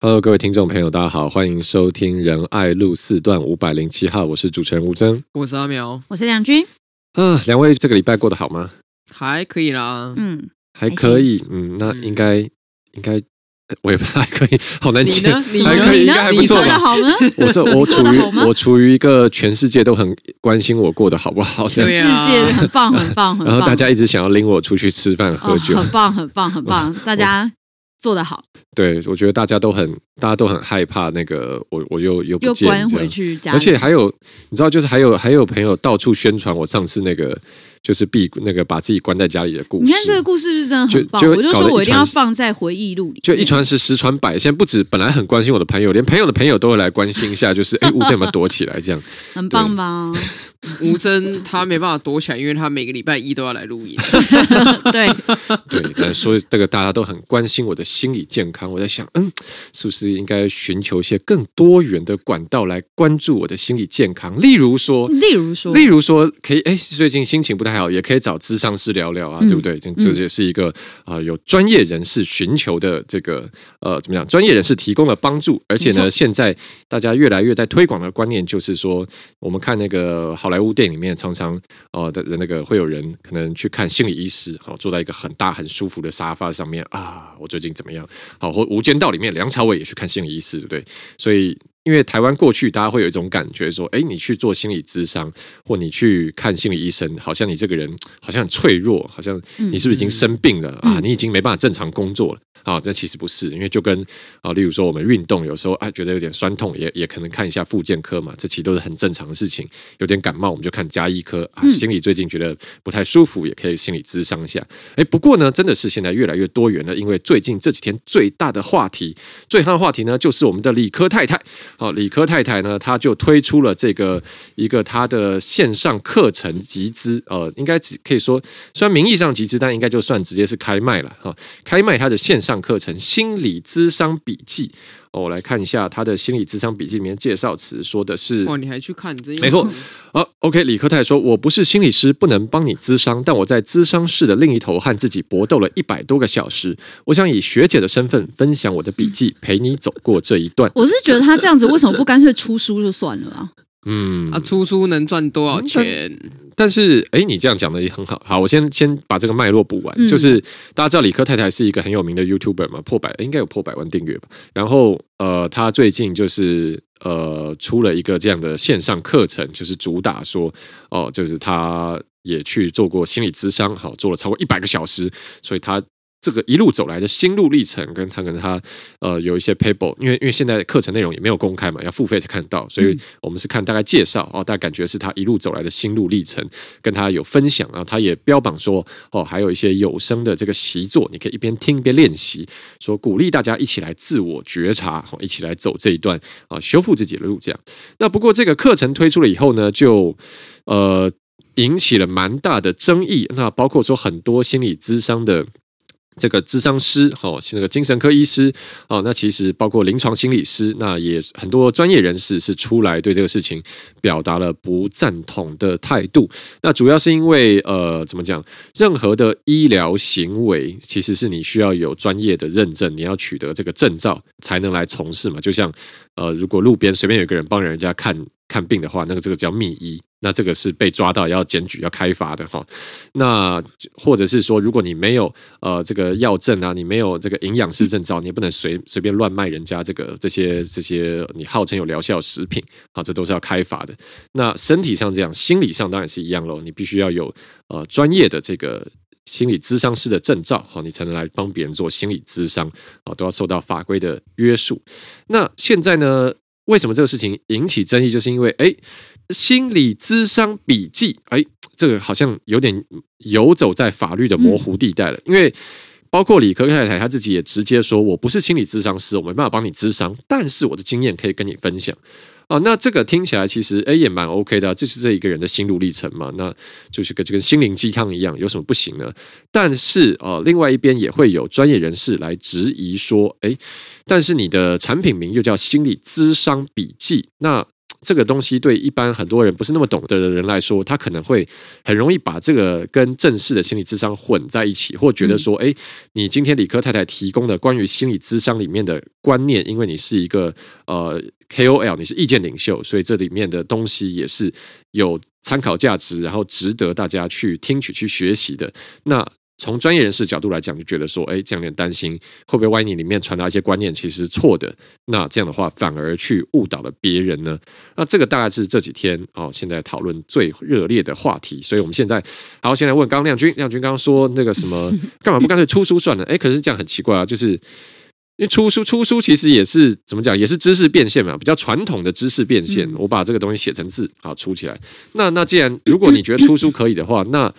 Hello，各位听众朋友，大家好，欢迎收听仁爱路四段五百零七号，我是主持人吴峥，我是阿苗，我是梁军。啊，两位这个礼拜过得好吗？还可以啦，嗯，还可以，嗯，那应该、嗯、应该，我也 还可以，好难讲，还可以，应该还不错吧？好呢？我这我处于我处于一个全世界都很关心我过得好不好，全世界很棒很棒很棒，然后大家一直想要拎我出去吃饭喝酒，哦、很棒很棒很棒，大家。做得好，对，我觉得大家都很，大家都很害怕那个，我我又又不见又关回去家，而且还有，你知道，就是还有还有朋友到处宣传我上次那个。就是闭那个把自己关在家里的故事。你看这个故事是真的很棒，就就我就说我一定要放在回忆录里。就一传十，十传百，现在不止本来很关心我的朋友，连朋友的朋友都会来关心一下，就是哎，吴峥有没有躲起来？这样很棒吧？吴真他没办法躲起来，因为他每个礼拜一都要来录音。对对，但所以这个大家都很关心我的心理健康。我在想，嗯，是不是应该寻求一些更多元的管道来关注我的心理健康？例如说，例如说，例如说，可以哎，最近心情不太好，也可以找咨商师聊聊啊，对不对？这也是一个啊、呃，有专业人士寻求的这个呃，怎么样？专业人士提供了帮助，而且呢，现在大家越来越在推广的观念就是说，我们看那个好莱坞电影里面，常常呃的那个会有人可能去看心理医师，好坐在一个很大很舒服的沙发上面啊，我最近怎么样？好，或《无间道》里面梁朝伟也去看心理医师，对不对？所以。因为台湾过去大家会有一种感觉说，哎，你去做心理咨商，或你去看心理医生，好像你这个人好像很脆弱，好像你是不是已经生病了、嗯、啊？你已经没办法正常工作了啊？这其实不是，因为就跟啊，例如说我们运动有时候啊觉得有点酸痛，也也可能看一下复健科嘛，这其实都是很正常的事情。有点感冒我们就看加医科啊，心理最近觉得不太舒服，也可以心理咨商一下。哎，不过呢，真的是现在越来越多元了，因为最近这几天最大的话题，最大的话题呢，就是我们的理科太太。好，理科太太呢，她就推出了这个一个她的线上课程集资，呃，应该只可以说，虽然名义上集资，但应该就算直接是开卖了哈。开卖她的线上课程《心理咨商笔记》哦，我来看一下他的心理咨商笔记里面介绍词，说的是哦，你还去看？这没错。啊，OK，李科太太说：“我不是心理师，不能帮你咨商，但我在咨商室的另一头和自己搏斗了一百多个小时。我想以学姐的身份分享我的笔记，陪你走过这一段。”我是觉得他这样子，为什么不干脆出书就算了啊？嗯，啊，出书能赚多少钱？但，但是，哎，你这样讲的也很好。好，我先先把这个脉络补完。嗯、就是大家知道理科太太是一个很有名的 YouTuber 嘛，破百应该有破百万订阅吧。然后，呃，他最近就是呃出了一个这样的线上课程，就是主打说，哦、呃，就是他也去做过心理咨商，好，做了超过一百个小时，所以他。这个一路走来的心路历程，跟他跟他呃有一些 paper，因为因为现在课程内容也没有公开嘛，要付费才看得到，所以我们是看大概介绍哦，大概感觉是他一路走来的心路历程，跟他有分享，然后他也标榜说哦，还有一些有声的这个习作，你可以一边听一边练习，说鼓励大家一起来自我觉察，一起来走这一段啊，修复自己的路。这样，那不过这个课程推出了以后呢，就呃引起了蛮大的争议，那包括说很多心理咨商的。这个咨商师，好，是那个精神科医师，哦，那其实包括临床心理师，那也很多专业人士是出来对这个事情表达了不赞同的态度。那主要是因为，呃，怎么讲？任何的医疗行为，其实是你需要有专业的认证，你要取得这个证照才能来从事嘛。就像，呃，如果路边随便有个人帮人家看看病的话，那个这个叫密医。那这个是被抓到要检举要开罚的哈，那或者是说，如果你没有呃这个药证啊，你没有这个营养师证照，你也不能随随便乱卖人家这个这些这些你号称有疗效食品啊，这都是要开罚的。那身体上这样，心理上当然是一样喽，你必须要有呃专业的这个心理咨商师的证照，好，你才能来帮别人做心理咨商啊，都要受到法规的约束。那现在呢，为什么这个事情引起争议？就是因为哎。心理咨商笔记，哎，这个好像有点游走在法律的模糊地带了。因为包括理科太太她自己也直接说，我不是心理咨商师，我没办法帮你咨商，但是我的经验可以跟你分享啊。那这个听起来其实哎也蛮 OK 的，这是这一个人的心路历程嘛，那就是跟就跟心灵鸡汤一样，有什么不行呢？但是呃，另外一边也会有专业人士来质疑说，哎，但是你的产品名又叫心理咨商笔记，那。这个东西对一般很多人不是那么懂得的人来说，他可能会很容易把这个跟正式的心理智商混在一起，或觉得说，哎，你今天理科太太提供的关于心理智商里面的观念，因为你是一个呃 KOL，你是意见领袖，所以这里面的东西也是有参考价值，然后值得大家去听取、去学习的。那从专业人士角度来讲，就觉得说，哎，这样有点担心，会不会万一你里面传达一些观念其实是错的？那这样的话，反而去误导了别人呢？那这个大概是这几天哦，现在讨论最热烈的话题。所以我们现在，好，先来问刚刚亮君，亮君刚刚说那个什么，干嘛不干脆出书算了？哎，可是这样很奇怪啊，就是因为出书，出书其实也是怎么讲，也是知识变现嘛，比较传统的知识变现。我把这个东西写成字，好出起来。那那既然如果你觉得出书可以的话，那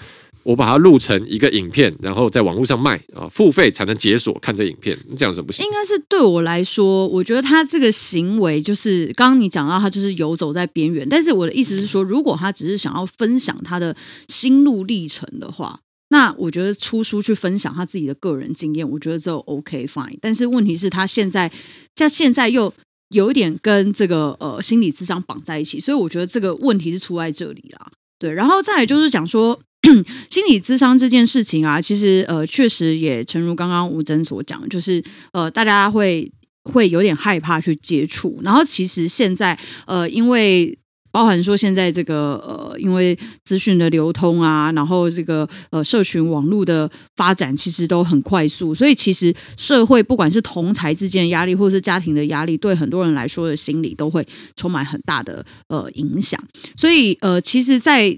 我把它录成一个影片，然后在网络上卖啊，付费才能解锁看这影片，你这样是不行。应该是对我来说，我觉得他这个行为就是刚刚你讲到，他就是游走在边缘。但是我的意思是说，如果他只是想要分享他的心路历程的话，那我觉得出书去分享他自己的个人经验，我觉得就 OK fine。但是问题是，他现在 像现在又有一点跟这个呃心理智商绑在一起，所以我觉得这个问题是出在这里啦。对，然后再来就是讲说。心理咨商这件事情啊，其实呃，确实也诚如刚刚吴真所讲，就是呃，大家会会有点害怕去接触。然后其实现在呃，因为包含说现在这个呃，因为资讯的流通啊，然后这个呃，社群网络的发展其实都很快速，所以其实社会不管是同才之间的压力，或是家庭的压力，对很多人来说的心理都会充满很大的呃影响。所以呃，其实，在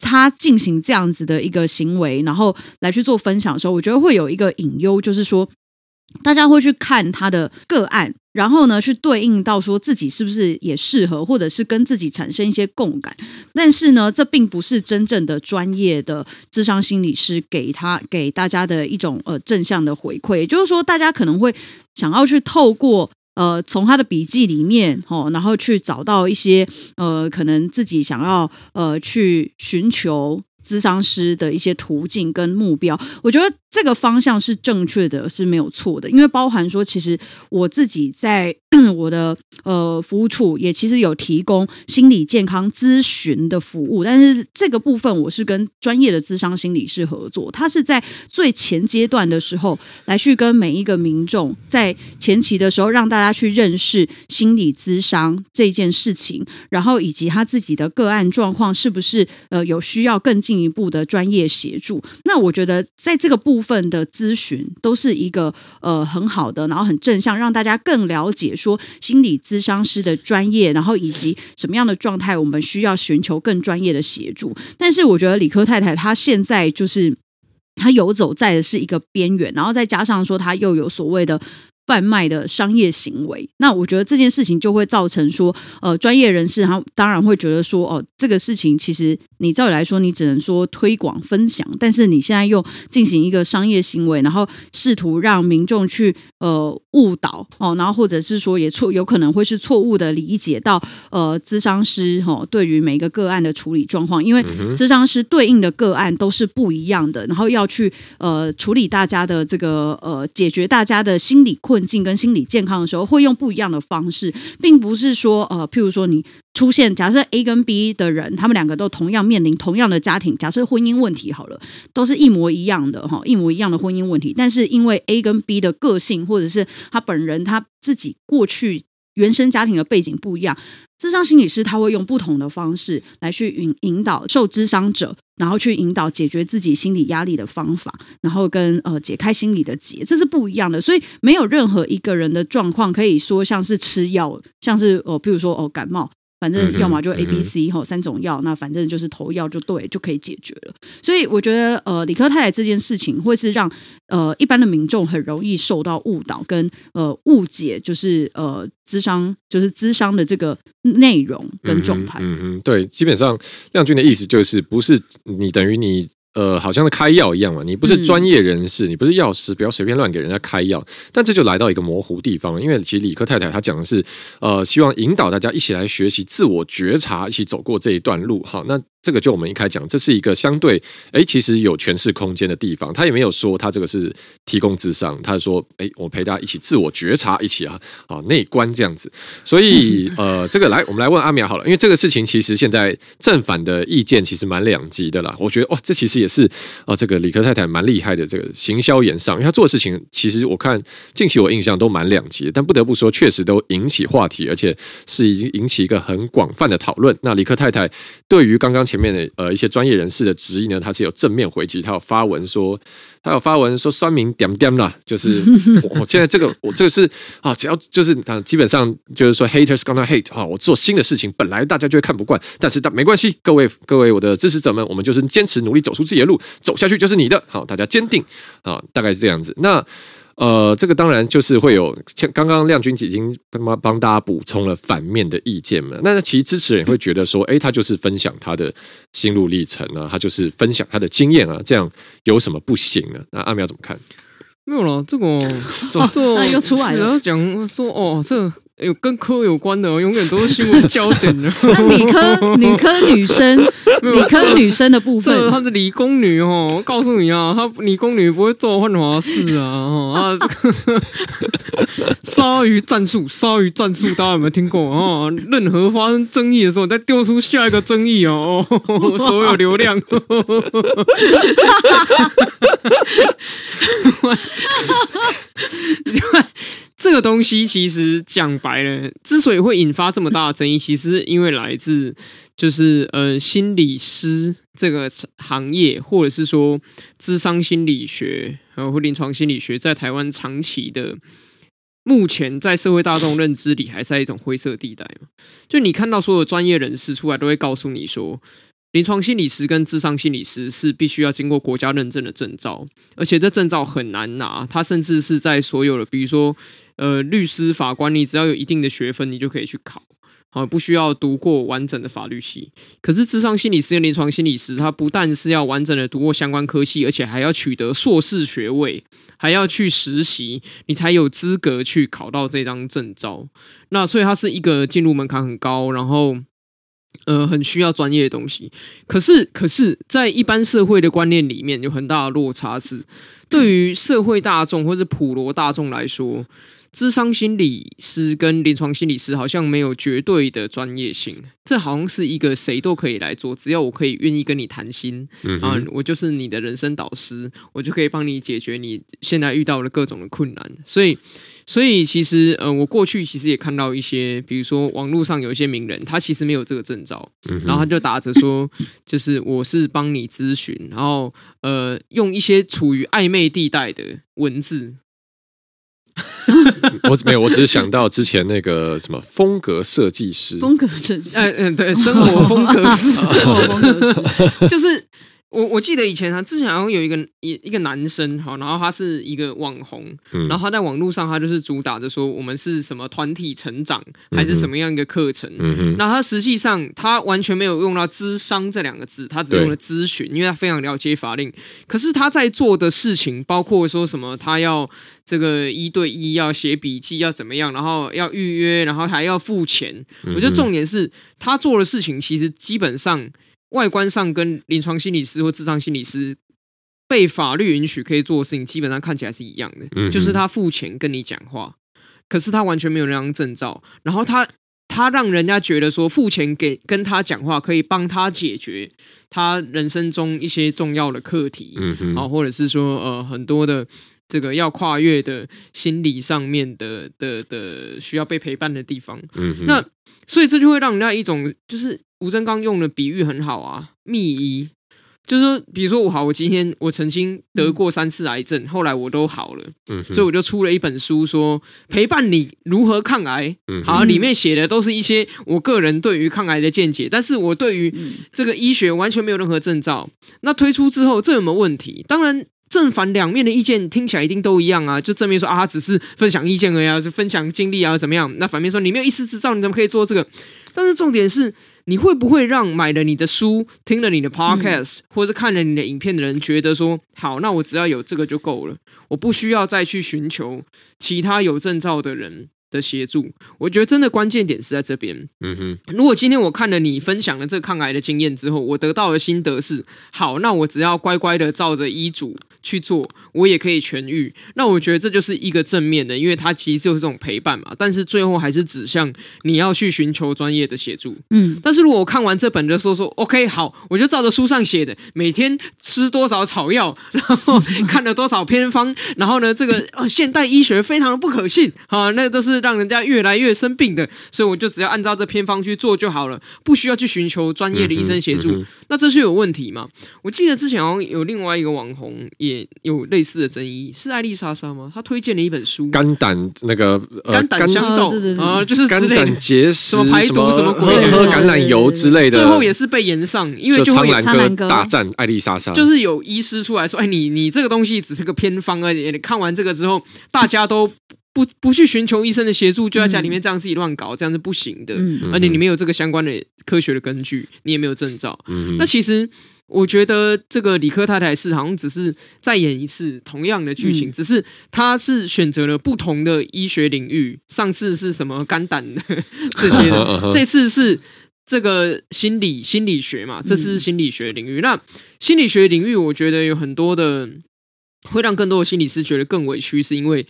他进行这样子的一个行为，然后来去做分享的时候，我觉得会有一个隐忧，就是说，大家会去看他的个案，然后呢，去对应到说自己是不是也适合，或者是跟自己产生一些共感。但是呢，这并不是真正的专业的智商心理师给他给大家的一种呃正向的回馈。也就是说，大家可能会想要去透过。呃，从他的笔记里面，哦，然后去找到一些呃，可能自己想要呃去寻求咨商师的一些途径跟目标，我觉得这个方向是正确的，是没有错的，因为包含说，其实我自己在。我的呃服务处也其实有提供心理健康咨询的服务，但是这个部分我是跟专业的咨商心理师合作，他是在最前阶段的时候来去跟每一个民众在前期的时候让大家去认识心理咨商这件事情，然后以及他自己的个案状况是不是呃有需要更进进一步的专业协助。那我觉得在这个部分的咨询都是一个呃很好的，然后很正向，让大家更了解。说心理咨商师的专业，然后以及什么样的状态，我们需要寻求更专业的协助。但是我觉得理科太太她现在就是她游走在的是一个边缘，然后再加上说她又有所谓的。贩卖的商业行为，那我觉得这件事情就会造成说，呃，专业人士他当然会觉得说，哦，这个事情其实你照理来说，你只能说推广分享，但是你现在又进行一个商业行为，然后试图让民众去呃误导哦，然后或者是说也错有可能会是错误的理解到呃咨商师哦对于每个个案的处理状况，因为咨商师对应的个案都是不一样的，然后要去呃处理大家的这个呃解决大家的心理困。困境跟心理健康的时候，会用不一样的方式，并不是说呃，譬如说你出现，假设 A 跟 B 的人，他们两个都同样面临同样的家庭，假设婚姻问题好了，都是一模一样的哈，一模一样的婚姻问题，但是因为 A 跟 B 的个性，或者是他本人他自己过去。原生家庭的背景不一样，智商心理师他会用不同的方式来去引引导受智商者，然后去引导解决自己心理压力的方法，然后跟呃解开心理的结，这是不一样的。所以没有任何一个人的状况可以说像是吃药，像是哦，比如说哦感冒。反正要么就 A、B、C 哈三种药，那反正就是投药就对，就可以解决了。所以我觉得呃，理科太太这件事情会是让呃一般的民众很容易受到误导跟呃误解，就是呃智商就是智商的这个内容跟状态。嗯嗯，对，基本上亮君的意思就是不是你等于你。呃，好像是开药一样嘛，你不是专业人士，你不是药师，不要随便乱给人家开药。但这就来到一个模糊地方，因为其实理科太太她讲的是，呃，希望引导大家一起来学习自我觉察，一起走过这一段路。好，那这个就我们一开讲，这是一个相对哎，其实有诠释空间的地方。他也没有说他这个是提供智商，他说哎，我陪大家一起自我觉察，一起啊啊内观这样子。所以 呃，这个来我们来问阿苗好了，因为这个事情其实现在正反的意见其实蛮两极的啦。我觉得哇，这其实也是啊，这个理科太太蛮厉害的这个行销言上，因为他做的事情其实我看近期我印象都蛮两极的，但不得不说确实都引起话题，而且是已经引起一个很广泛的讨论。那理科太太对于刚刚前面的呃一些专业人士的质疑呢，他是有正面回击，他有发文说，他有发文说酸民点点啦，就是 我现在这个我这个是啊，只要就是啊基本上就是说 haters gonna hate 啊，我做新的事情本来大家就会看不惯，但是但没关系，各位各位我的支持者们，我们就是坚持努力走出自己的路，走下去就是你的，好，大家坚定啊，大概是这样子。那。呃，这个当然就是会有，像刚刚亮君已经帮帮大家补充了反面的意见嘛。那其实支持人也会觉得说，哎，他就是分享他的心路历程啊，他就是分享他的经验啊，这样有什么不行呢？那阿苗怎么看？没有了，这个怎么做？又出来了，讲说哦，这。有跟科有关的，永远都是新闻焦点的。那理科、理科女生、理科女生的部分，她是理工女哦。我告诉你啊，她理工女不会做混华事啊。啊，鲨鱼战术，鲨鱼战术，大家有没有听过啊？任何发生争议的时候，再丢出下一个争议哦，所有流量。这个东西其实讲白了，之所以会引发这么大的争议，其实因为来自就是呃心理师这个行业，或者是说智商心理学和或临床心理学，在台湾长期的，目前在社会大众认知里，还在一种灰色地带嘛。就你看到所有专业人士出来，都会告诉你说。临床心理师跟智商心理师是必须要经过国家认证的证照，而且这证照很难拿。他甚至是在所有的，比如说，呃，律师、法官，你只要有一定的学分，你就可以去考，好，不需要读过完整的法律系。可是，智商心理师跟临床心理师，他不但是要完整的读过相关科系，而且还要取得硕士学位，还要去实习，你才有资格去考到这张证照。那所以，它是一个进入门槛很高，然后。呃，很需要专业的东西，可是，可是在一般社会的观念里面，有很大的落差。是对于社会大众或者普罗大众来说，智商心理师跟临床心理师好像没有绝对的专业性。这好像是一个谁都可以来做，只要我可以愿意跟你谈心，嗯，啊，我就是你的人生导师，我就可以帮你解决你现在遇到的各种的困难。所以。所以其实，呃，我过去其实也看到一些，比如说网络上有一些名人，他其实没有这个证照，嗯、然后他就打着说，就是我是帮你咨询，然后呃，用一些处于暧昧地带的文字。我没有，我只是想到之前那个什么风格设计师，风格设计，嗯嗯，对，生活风格师，生活风格师，就是。我我记得以前他之前好像有一个一一个男生哈，然后他是一个网红，嗯、然后他在网络上他就是主打着说我们是什么团体成长还是什么样一个课程，那他实际上他完全没有用到咨商这两个字，他只用了咨询，因为他非常了解法令。可是他在做的事情，包括说什么他要这个一对一要写笔记要怎么样，然后要预约，然后还要付钱。我觉得重点是他做的事情其实基本上。外观上跟临床心理师或智商心理师被法律允许可以做的事情，基本上看起来是一样的，嗯、就是他付钱跟你讲话，可是他完全没有那张证照，然后他他让人家觉得说付钱给跟他讲话可以帮他解决他人生中一些重要的课题，嗯哼，啊，或者是说呃很多的这个要跨越的心理上面的的的需要被陪伴的地方，嗯哼，那所以这就会让人家一种就是。吴正刚用的比喻很好啊，密医就是说，比如说我好，我今天我曾经得过三次癌症，嗯、后来我都好了，嗯、所以我就出了一本书说，说陪伴你如何抗癌。嗯、哼好，里面写的都是一些我个人对于抗癌的见解，但是我对于这个医学完全没有任何证照。那推出之后，这有没有问题？当然。正反两面的意见听起来一定都一样啊！就正面说啊，只是分享意见而已啊，就分享经历啊，怎么样？那反面说你没有医师执照，你怎么可以做这个？但是重点是，你会不会让买了你的书、听了你的 podcast、嗯、或者看了你的影片的人觉得说，好，那我只要有这个就够了，我不需要再去寻求其他有证照的人的协助，我觉得真的关键点是在这边。嗯哼，如果今天我看了你分享了这个抗癌的经验之后，我得到的心得是，好，那我只要乖乖的照着医嘱去做，我也可以痊愈。那我觉得这就是一个正面的，因为它其实就是这种陪伴嘛。但是最后还是指向你要去寻求专业的协助。嗯，但是如果我看完这本的时候说，OK，好，我就照着书上写的，每天吃多少草药，然后 看了多少偏方，然后呢，这个呃现代医学非常的不可信，啊，那都是。让人家越来越生病的，所以我就只要按照这偏方去做就好了，不需要去寻求专业的医生协助。嗯嗯、那这是有问题吗？我记得之前好像有另外一个网红也有类似的争议，是艾丽莎莎吗？她推荐了一本书，肝胆那个、呃、肝胆相照。啊，就是肝胆结石，什么排毒什么鬼，喝橄榄油之类的，最后也是被延上，因为就会有苍兰哥大战艾丽莎莎，就是有医师出来说，哎，你你这个东西只是个偏方而已，你看完这个之后，大家都。不不去寻求医生的协助，就在家里面这样自己乱搞，嗯、这样是不行的。嗯、而且你没有这个相关的科学的根据，你也没有证照。嗯、那其实我觉得这个理科太太是好像只是再演一次同样的剧情，嗯、只是他是选择了不同的医学领域。上次是什么肝胆的 这些这次是这个心理心理学嘛？这是心理学领域。嗯、那心理学领域，我觉得有很多的会让更多的心理师觉得更委屈，是因为。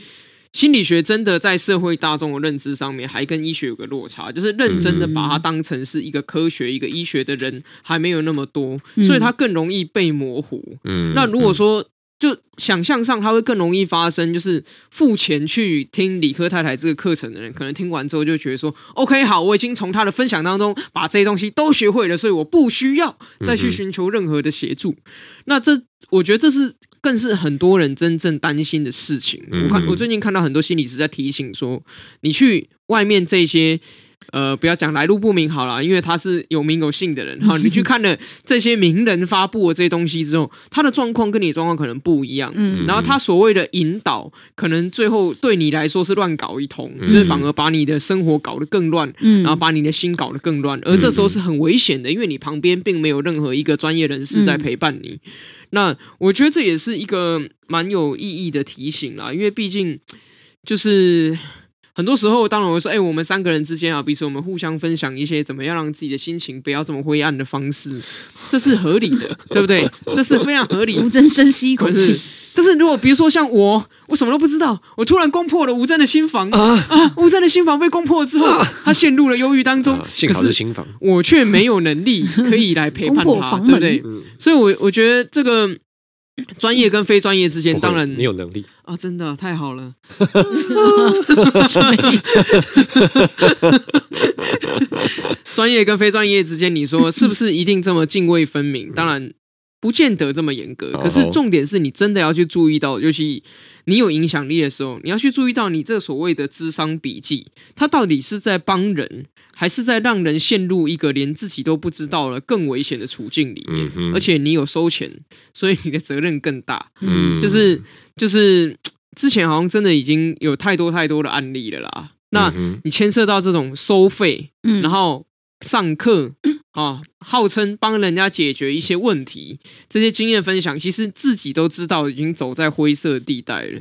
心理学真的在社会大众的认知上面，还跟医学有个落差，就是认真的把它当成是一个科学、一个医学的人还没有那么多，所以它更容易被模糊。嗯，那如果说就想象上，它会更容易发生，就是付钱去听理科太太这个课程的人，可能听完之后就觉得说：“OK，好，我已经从他的分享当中把这些东西都学会了，所以我不需要再去寻求任何的协助。”那这，我觉得这是。更是很多人真正担心的事情。我看我最近看到很多心理师在提醒说，你去外面这些，呃，不要讲来路不明好了，因为他是有名有姓的人 哈。你去看了这些名人发布的这些东西之后，他的状况跟你的状况可能不一样。嗯然后他所谓的引导，可能最后对你来说是乱搞一通，就是反而把你的生活搞得更乱，嗯然后把你的心搞得更乱。而这时候是很危险的，因为你旁边并没有任何一个专业人士在陪伴你。那我觉得这也是一个蛮有意义的提醒啦，因为毕竟就是很多时候，当然我会说，哎，我们三个人之间啊，彼此我们互相分享一些怎么样让自己的心情不要这么灰暗的方式，这是合理的，对不对？这是非常合理的。吴真深吸一口气。但是如果比如说像我，我什么都不知道，我突然攻破了吴峥的心房啊啊！吴峥的心房被攻破之后，啊、他陷入了忧郁当中。啊、幸好是心房，我却没有能力 可以来陪伴他，对不对？嗯、所以我，我我觉得这个专业跟非专业之间，当然你有能力啊！真的太好了，专业跟非专业之间，你说是不是一定这么泾渭分明？当然。不见得这么严格，可是重点是你真的要去注意到，尤其你有影响力的时候，你要去注意到你这所谓的智商笔记，它到底是在帮人，还是在让人陷入一个连自己都不知道了更危险的处境里面？而且你有收钱，所以你的责任更大。嗯，就是就是之前好像真的已经有太多太多的案例了啦。那你牵涉到这种收费，然后上课。啊，号称帮人家解决一些问题，这些经验分享，其实自己都知道已经走在灰色地带了。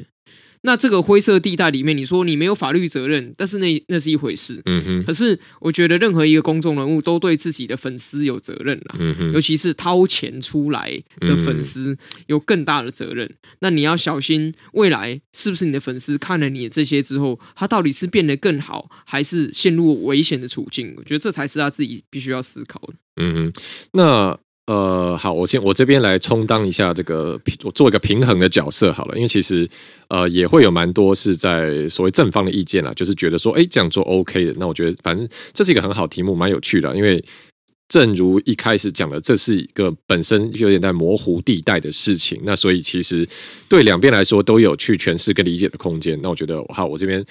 那这个灰色地带里面，你说你没有法律责任，但是那那是一回事。嗯哼。可是我觉得任何一个公众人物都对自己的粉丝有责任啦。嗯哼。尤其是掏钱出来的粉丝有更大的责任。嗯。那你要小心，未来是不是你的粉丝看了你的这些之后，他到底是变得更好，还是陷入危险的处境？我觉得这才是他自己必须要思考的。嗯哼。那。呃，好，我先我这边来充当一下这个，我做一个平衡的角色好了，因为其实呃也会有蛮多是在所谓正方的意见啦，就是觉得说，哎，这样做 OK 的。那我觉得反正这是一个很好题目，蛮有趣的，因为正如一开始讲的，这是一个本身有点在模糊地带的事情，那所以其实对两边来说都有去诠释跟理解的空间。那我觉得，好，我这边。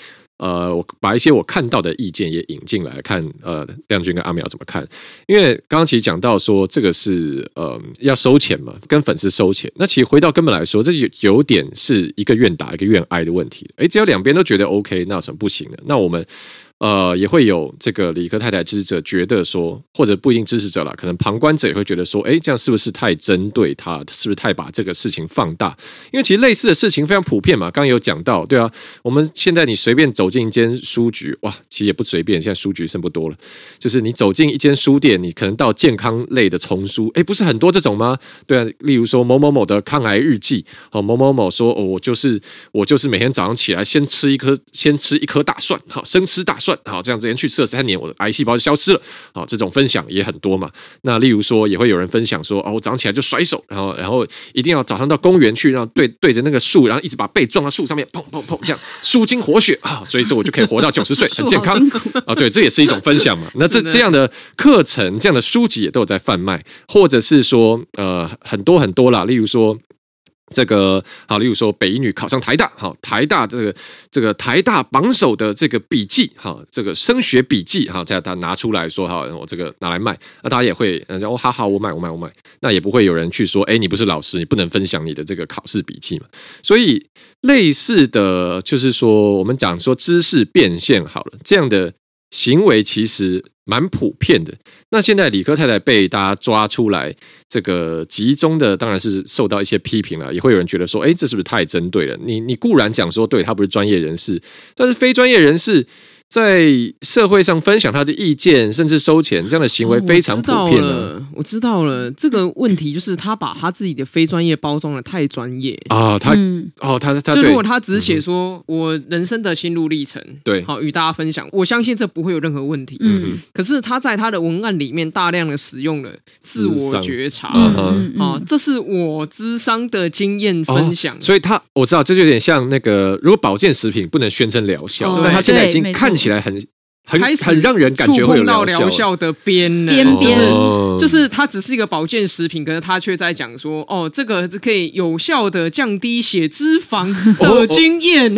呃，我把一些我看到的意见也引进来看，呃，亮君跟阿苗怎么看？因为刚刚其实讲到说这个是呃要收钱嘛，跟粉丝收钱。那其实回到根本来说，这有有点是一个愿打一个愿挨的问题。诶，只要两边都觉得 OK，那有什么不行的？那我们呃，也会有这个理科太太支持者觉得说，或者不一定支持者了，可能旁观者也会觉得说，哎，这样是不是太针对他？是不是太把这个事情放大？因为其实类似的事情非常普遍嘛。刚刚有讲到，对啊，我们现在你随便走进一间书局，哇，其实也不随便，现在书局剩不多了。就是你走进一间书店，你可能到健康类的丛书，哎，不是很多这种吗？对啊，例如说某某某的抗癌日记，哦，某某某说，哦，我就是我就是每天早上起来先吃一颗先吃一颗大蒜，好，生吃大蒜，好，这样子连续。这三年我的癌细胞就消失了，好，这种分享也很多嘛。那例如说，也会有人分享说，哦，我早上起来就甩手，然后然后一定要早上到公园去，然后对对着那个树，然后一直把背撞到树上面，砰砰砰，这样舒筋活血啊，所以这我就可以活到九十岁，很健康啊。对，这也是一种分享嘛。那这这样的课程、这样的书籍也都有在贩卖，或者是说，呃，很多很多啦，例如说。这个好，例如说北一女考上台大，好，台大这个这个台大榜首的这个笔记，好，这个升学笔记，好，在他拿出来说，好，我这个拿来卖，那大家也会，然后好好，我买，我买，我买，那也不会有人去说，哎，你不是老师，你不能分享你的这个考试笔记嘛。所以类似的就是说，我们讲说知识变现好了，这样的行为其实蛮普遍的。那现在理科太太被大家抓出来，这个集中的当然是受到一些批评了，也会有人觉得说，哎，这是不是太针对了？你你固然讲说，对，他不是专业人士，但是非专业人士。在社会上分享他的意见，甚至收钱，这样的行为非常普遍了。我知道了，这个问题就是他把他自己的非专业包装的太专业啊。他、嗯、哦，他他就如果他只写说我人生的心路历程，对，好与大家分享，我相信这不会有任何问题。嗯，可是他在他的文案里面大量的使用了自我觉察，啊，这是我智商的经验分享。哦、所以他我知道，这就有点像那个，如果保健食品不能宣称疗效，但、哦、他现在已经看。起来很很很让人感觉会有疗效。的边边边，就是它只是一个保健食品，可是他却在讲说，哦，这个可以有效的降低血脂肪的经验。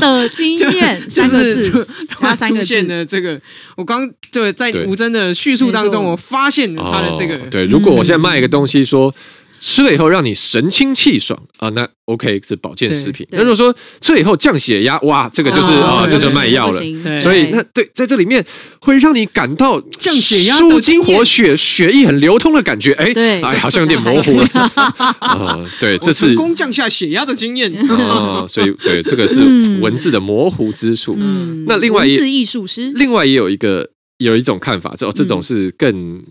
的经验，就是他三个字的这个，我刚就在吴真的叙述当中，我发现他的这个，对，如果我现在卖一个东西说。吃了以后让你神清气爽啊，那 OK 是保健食品。那如果说吃了以后降血压，哇，这个就是啊，这就卖药了。所以那对，在这里面会让你感到降血压、舒筋活血、血液很流通的感觉。哎，哎，好像有点模糊了。啊，对，这是成功降下血压的经验。啊，所以对，这个是文字的模糊之处。嗯，那另外也是艺术师，另外也有一个有一种看法，这这种是更。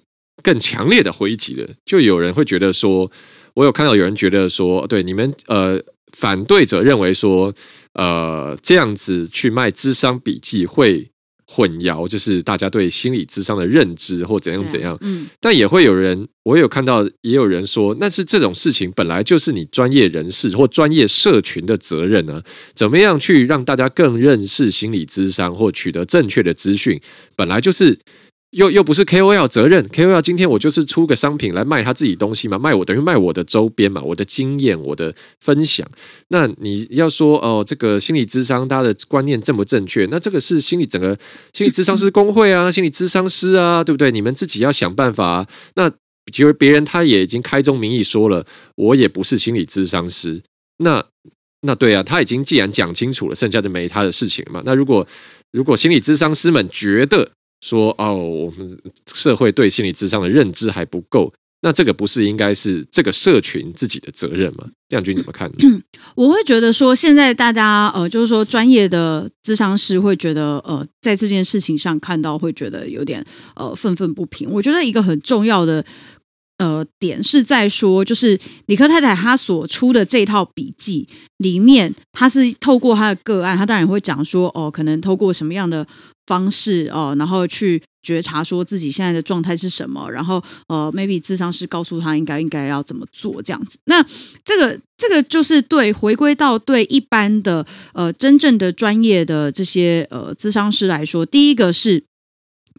更强烈的回击了，就有人会觉得说，我有看到有人觉得说，对你们呃反对者认为说，呃这样子去卖智商笔记会混淆，就是大家对心理智商的认知或怎样怎样。嗯，但也会有人，我有看到也有人说，那是这种事情本来就是你专业人士或专业社群的责任呢、啊，怎么样去让大家更认识心理智商或取得正确的资讯，本来就是。又又不是 KOL 责任，KOL 今天我就是出个商品来卖他自己东西嘛，卖我等于卖我的周边嘛，我的经验，我的分享。那你要说哦，这个心理咨商他的观念正不正确？那这个是心理整个心理咨商师工会啊，心理咨商师啊，对不对？你们自己要想办法啊。那其实别人他也已经开宗明义说了，我也不是心理咨商师。那那对啊，他已经既然讲清楚了，剩下的没他的事情嘛。那如果如果心理咨商师们觉得，说哦，我们社会对心理智商的认知还不够，那这个不是应该是这个社群自己的责任吗？亮君怎么看呢？我会觉得说，现在大家呃，就是说专业的智商师会觉得呃，在这件事情上看到会觉得有点呃愤愤不平。我觉得一个很重要的呃点是在说，就是李克太太她所出的这套笔记里面，她是透过她的个案，她当然会讲说哦、可能透过什么样的。方式哦，然后去觉察说自己现在的状态是什么，然后呃，maybe 咨商师告诉他应该应该要怎么做这样子。那这个这个就是对回归到对一般的呃真正的专业的这些呃咨商师来说，第一个是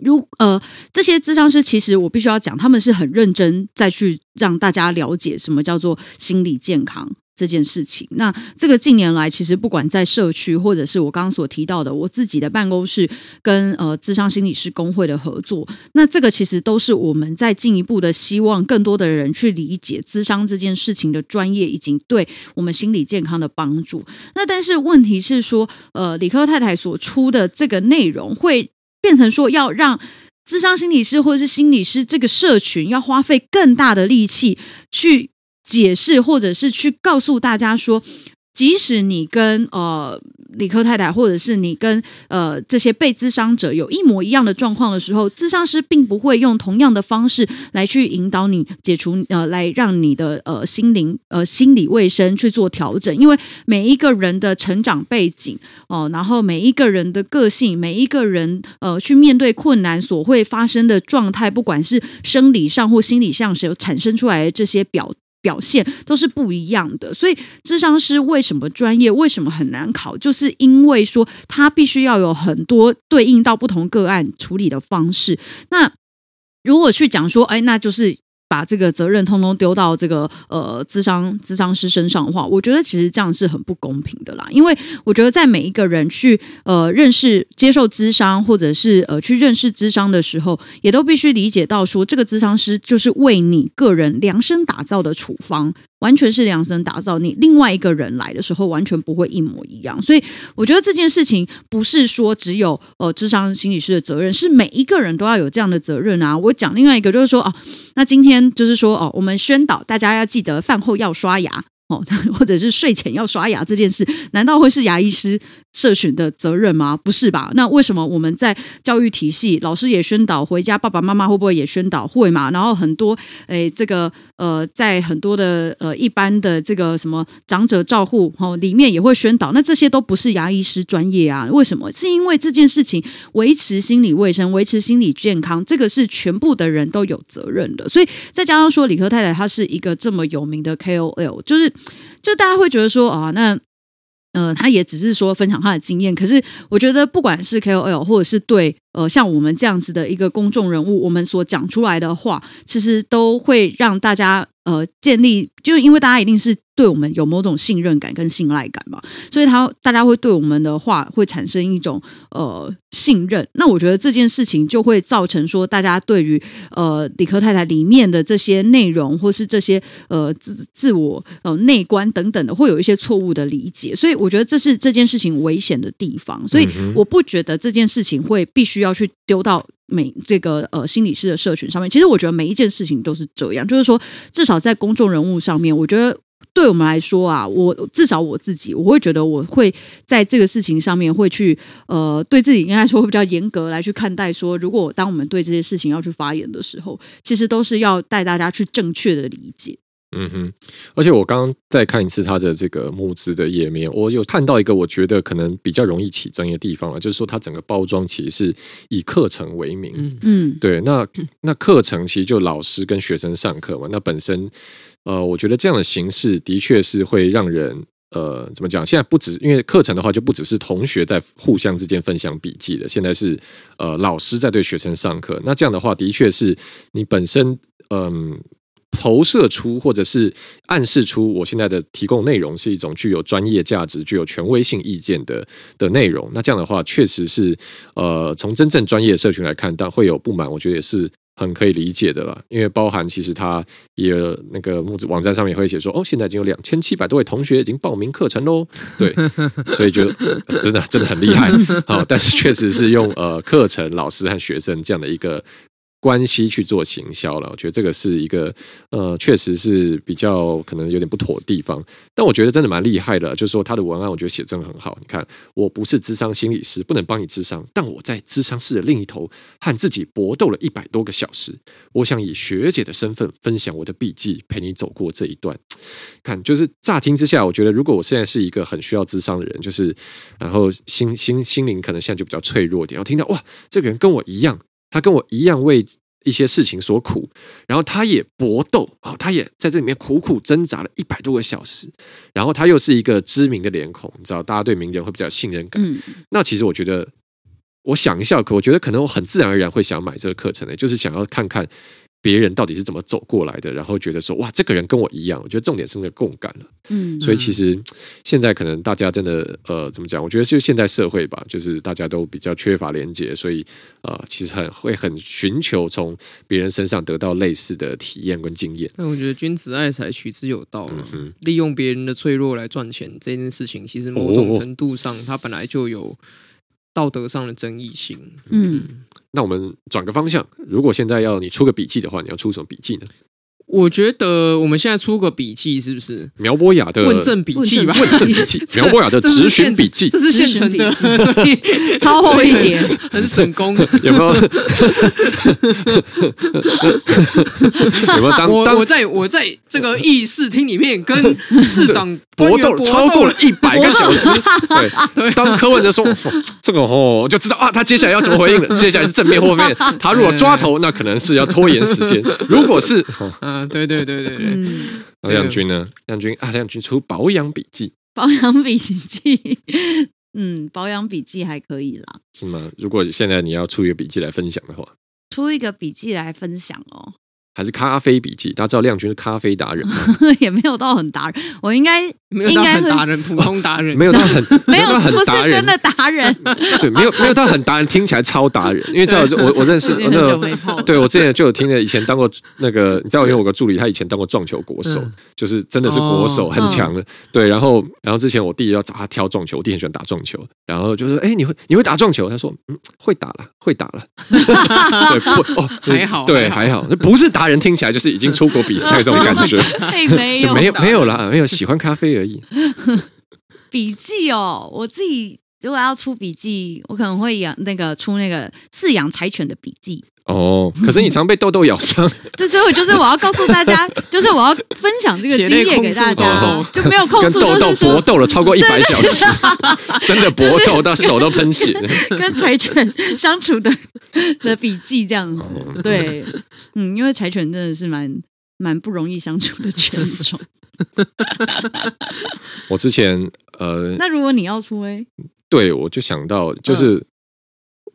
如呃这些咨商师其实我必须要讲，他们是很认真再去让大家了解什么叫做心理健康。这件事情。那这个近年来，其实不管在社区，或者是我刚刚所提到的我自己的办公室跟呃智商心理师工会的合作，那这个其实都是我们在进一步的希望更多的人去理解咨商这件事情的专业，以及对我们心理健康的帮助。那但是问题是说，呃，理科太太所出的这个内容会变成说要让智商心理师或者是心理师这个社群要花费更大的力气去。解释，或者是去告诉大家说，即使你跟呃理科太太，或者是你跟呃这些被咨商者有一模一样的状况的时候，咨商师并不会用同样的方式来去引导你解除呃，来让你的呃心灵呃心理卫生去做调整，因为每一个人的成长背景哦、然后每一个人的个性，每一个人呃去面对困难所会发生的状态，不管是生理上或心理上，是有产生出来的这些表。表现都是不一样的，所以智商师为什么专业，为什么很难考，就是因为说他必须要有很多对应到不同个案处理的方式。那如果去讲说，哎，那就是。把这个责任通通丢到这个呃智商智商师身上的话，我觉得其实这样是很不公平的啦。因为我觉得在每一个人去呃认识、接受智商，或者是呃去认识智商的时候，也都必须理解到说，这个智商师就是为你个人量身打造的处方。完全是量身打造，你另外一个人来的时候完全不会一模一样，所以我觉得这件事情不是说只有呃智商心理师的责任，是每一个人都要有这样的责任啊。我讲另外一个就是说哦，那今天就是说哦，我们宣导大家要记得饭后要刷牙。哦，或者是睡前要刷牙这件事，难道会是牙医师社群的责任吗？不是吧？那为什么我们在教育体系，老师也宣导，回家爸爸妈妈会不会也宣导？会嘛？然后很多诶，这个呃，在很多的呃一般的这个什么长者照护哦里面也会宣导。那这些都不是牙医师专业啊？为什么？是因为这件事情维持心理卫生、维持心理健康，这个是全部的人都有责任的。所以再加上说，李克太太她是一个这么有名的 KOL，就是。就大家会觉得说啊，那呃，他也只是说分享他的经验。可是我觉得，不管是 KOL 或者是对呃像我们这样子的一个公众人物，我们所讲出来的话，其实都会让大家呃建立，就是因为大家一定是。对我们有某种信任感跟信赖感嘛，所以他大家会对我们的话会产生一种呃信任。那我觉得这件事情就会造成说，大家对于呃理科太太里面的这些内容，或是这些呃自自我呃内观等等的，会有一些错误的理解。所以我觉得这是这件事情危险的地方。所以我不觉得这件事情会必须要去丢到每这个呃心理师的社群上面。其实我觉得每一件事情都是这样，就是说至少在公众人物上面，我觉得。对我们来说啊，我至少我自己，我会觉得我会在这个事情上面会去呃，对自己应该说会比较严格来去看待。说如果当我们对这些事情要去发言的时候，其实都是要带大家去正确的理解。嗯哼，而且我刚刚再看一次它的这个募资的页面，我有看到一个我觉得可能比较容易起争议的地方啊，就是说它整个包装其实是以课程为名。嗯嗯，对，那那课程其实就老师跟学生上课嘛，那本身。呃，我觉得这样的形式的确是会让人呃，怎么讲？现在不止因为课程的话，就不只是同学在互相之间分享笔记了，现在是呃老师在对学生上课。那这样的话，的确是你本身嗯、呃、投射出或者是暗示出，我现在的提供内容是一种具有专业价值、具有权威性意见的的内容。那这样的话，确实是呃，从真正专业的社群来看，但会有不满，我觉得也是。很可以理解的了，因为包含其实他也那个木子网站上面也会写说，哦，现在已经有两千七百多位同学已经报名课程喽，对，所以就真的真的很厉害，好，但是确实是用呃课程老师和学生这样的一个。关系去做行销了，我觉得这个是一个呃，确实是比较可能有点不妥的地方。但我觉得真的蛮厉害的，就是说他的文案，我觉得写真的很好。你看，我不是智商心理师，不能帮你智商，但我在智商室的另一头和自己搏斗了一百多个小时。我想以学姐的身份分享我的笔记，陪你走过这一段。看，就是乍听之下，我觉得如果我现在是一个很需要智商的人，就是然后心心心灵可能现在就比较脆弱一点，我听到哇，这个人跟我一样。他跟我一样为一些事情所苦，然后他也搏斗啊，他也在这里面苦苦挣扎了一百多个小时，然后他又是一个知名的脸孔，你知道，大家对名人会比较信任感。嗯，那其实我觉得，我想一下，可我觉得可能我很自然而然会想买这个课程的，就是想要看看别人到底是怎么走过来的，然后觉得说哇，这个人跟我一样。我觉得重点是那个共感了。嗯，所以其实现在可能大家真的呃，怎么讲？我觉得就现代社会吧，就是大家都比较缺乏连接，所以呃，其实很会很寻求从别人身上得到类似的体验跟经验。但我觉得君子爱财，取之有道。嗯，利用别人的脆弱来赚钱这件事情，其实某种程度上，它本来就有道德上的争议性。嗯。那我们转个方向，如果现在要你出个笔记的话，你要出什么笔记呢？我觉得我们现在出个笔记是不是苗博雅的问政笔记吧？问政笔记，苗博雅的质询笔记，这是现成的，所以 超厚一点，很省工。有没有？有没有当？我我在我在这个议事厅里面跟市长搏斗超过了一百个小时。对对，当柯文哲说这个哦，我就知道啊，他接下来要怎么回应了。接下来是正面或面。他如果抓头，那可能是要拖延时间；如果是对对对对对，嗯，亮君呢？亮君啊，亮君出保养笔记，保养笔记，嗯，保养笔记还可以啦，是吗？如果现在你要出一个笔记来分享的话，出一个笔记来分享哦。还是咖啡笔记，大家知道亮君是咖啡达人吗？也没有到很达人，我应该没有到很达人，普通 达人，没有到很 没有不是真的达人，对，没有没有到很达人，听起来超达人，因为知道我我认识我那个，对我之前就有听的，以前当过那个，你知道，因为我有个助理，他以前当过撞球国手，就是真的是国手，很强的，对，然后然后之前我弟要找他挑撞球，我弟很喜欢打撞球，然后就是，哎，你会你会打撞球？他说，嗯，会打了，会打了，对，不哦，还好，对，还好，那不是达人，听起来就是已经。出国比赛这种感觉，没有就没有没有啦，没有喜欢咖啡而已。笔记哦，我自己如果要出笔记，我可能会养那个出那个饲养柴犬的笔记。哦，可是你常被豆豆咬伤。这之后就是我要告诉大家，就是我要分享这个经验给大家，就没有控诉，跟豆豆搏斗了超过一百小时，真的搏斗到手都喷血。跟柴犬相处的的笔记这样子，对，嗯，因为柴犬真的是蛮蛮不容易相处的犬种。我之前呃，那如果你要出哎，对，我就想到就是。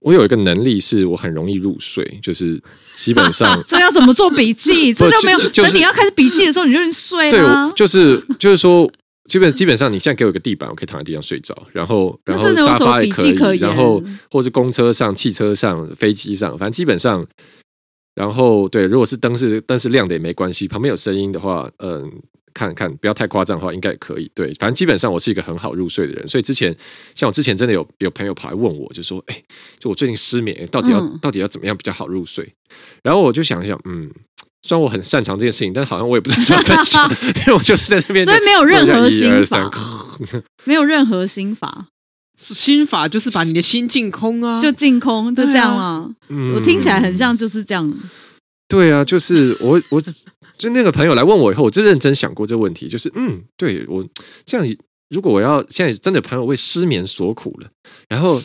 我有一个能力，是我很容易入睡，就是基本上 这要怎么做笔记？这就没有。等你要开始笔记的时候，你就睡了。对，就是就是说，基本基本上，你现在给我一个地板，我可以躺在地上睡着。然后然后沙发也可以，然后或是公车上、汽车上、飞机上，反正基本上。然后对，如果是灯是灯是亮的也没关系，旁边有声音的话，嗯。看看，不要太夸张的话，应该也可以。对，反正基本上我是一个很好入睡的人，所以之前像我之前真的有有朋友跑来问我，就说：“哎，就我最近失眠，到底要、嗯、到底要怎么样比较好入睡？”然后我就想一想，嗯，虽然我很擅长这件事情，但好像我也不知道怎么讲，因为我就是在这边，所以没有任何心法，没有任何心法，心法就是把你的心净空啊，就净空，就这样啊。嗯、我听起来很像就是这样。对啊，就是我我。就那个朋友来问我以后，我就认真想过这个问题，就是嗯，对我这样，如果我要现在真的朋友为失眠所苦了，然后。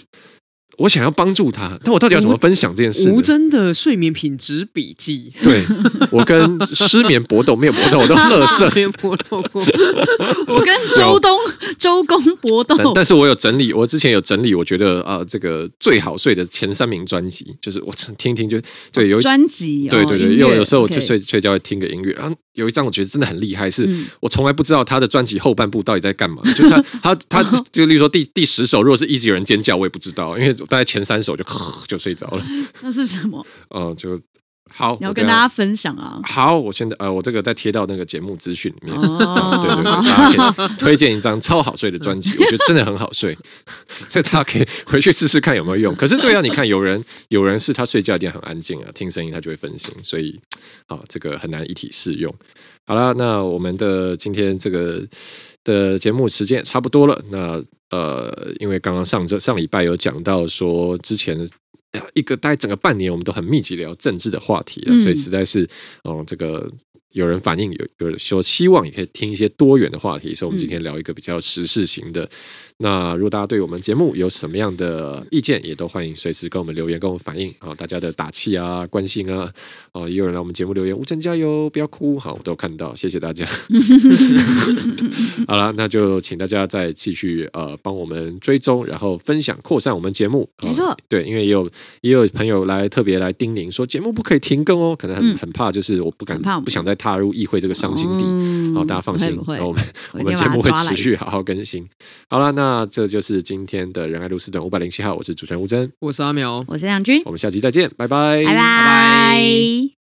我想要帮助他，但我到底要怎么分享这件事？吴真的睡眠品质笔记。对，我跟 失眠搏斗没有搏斗，我都乐色。失眠搏斗过。我跟周东周公搏斗但，但是我有整理，我之前有整理，我觉得啊、呃，这个最好睡的前三名专辑，就是我听听就对有专辑，对对对，因为有时候我就睡睡觉会听个音乐，然后有一张我觉得真的很厉害，是我从来不知道他的专辑后半部到底在干嘛，就是他他他 就例如说第第十首，如果是一直有人尖叫，我也不知道，因为。大概前三首就 就睡着了。那是什么？哦，就好。你要跟大家分享啊。好，我现在呃，我这个再贴到那个节目资讯里面。哦，对对对，大家可以推荐一张超好睡的专辑，我觉得真的很好睡。所以大家可以回去试试看有没有用。可是对啊，你看有人有人是他睡觉一定很安静啊，听声音他就会分心，所以啊，这个很难一体适用。好了，那我们的今天这个的节目时间也差不多了。那呃，因为刚刚上周上礼拜有讲到说，之前一个大概整个半年，我们都很密集聊政治的话题了，嗯、所以实在是，嗯，这个有人反映有有人说希望也可以听一些多元的话题，所以我们今天聊一个比较时事型的。那如果大家对我们节目有什么样的意见，也都欢迎随时跟我们留言，跟我们反映啊，大家的打气啊、关心啊，哦，也有人来我们节目留言，吴峥加油，不要哭，好，我都看到，谢谢大家。好了，那就请大家再继续呃帮我们追踪，然后分享扩散我们节目。没错，对，因为也有也有朋友来特别来叮咛说节目不可以停更哦，可能很、嗯、很怕，就是我不敢不想再踏入议会这个伤心地。好、嗯，大家放心，我们我们节目会持续好好更新。好了，那。那这就是今天的仁爱路四段五百零七号，我是主持人吴真，我是阿苗，我是梁军，我们下期再见，拜拜，拜拜。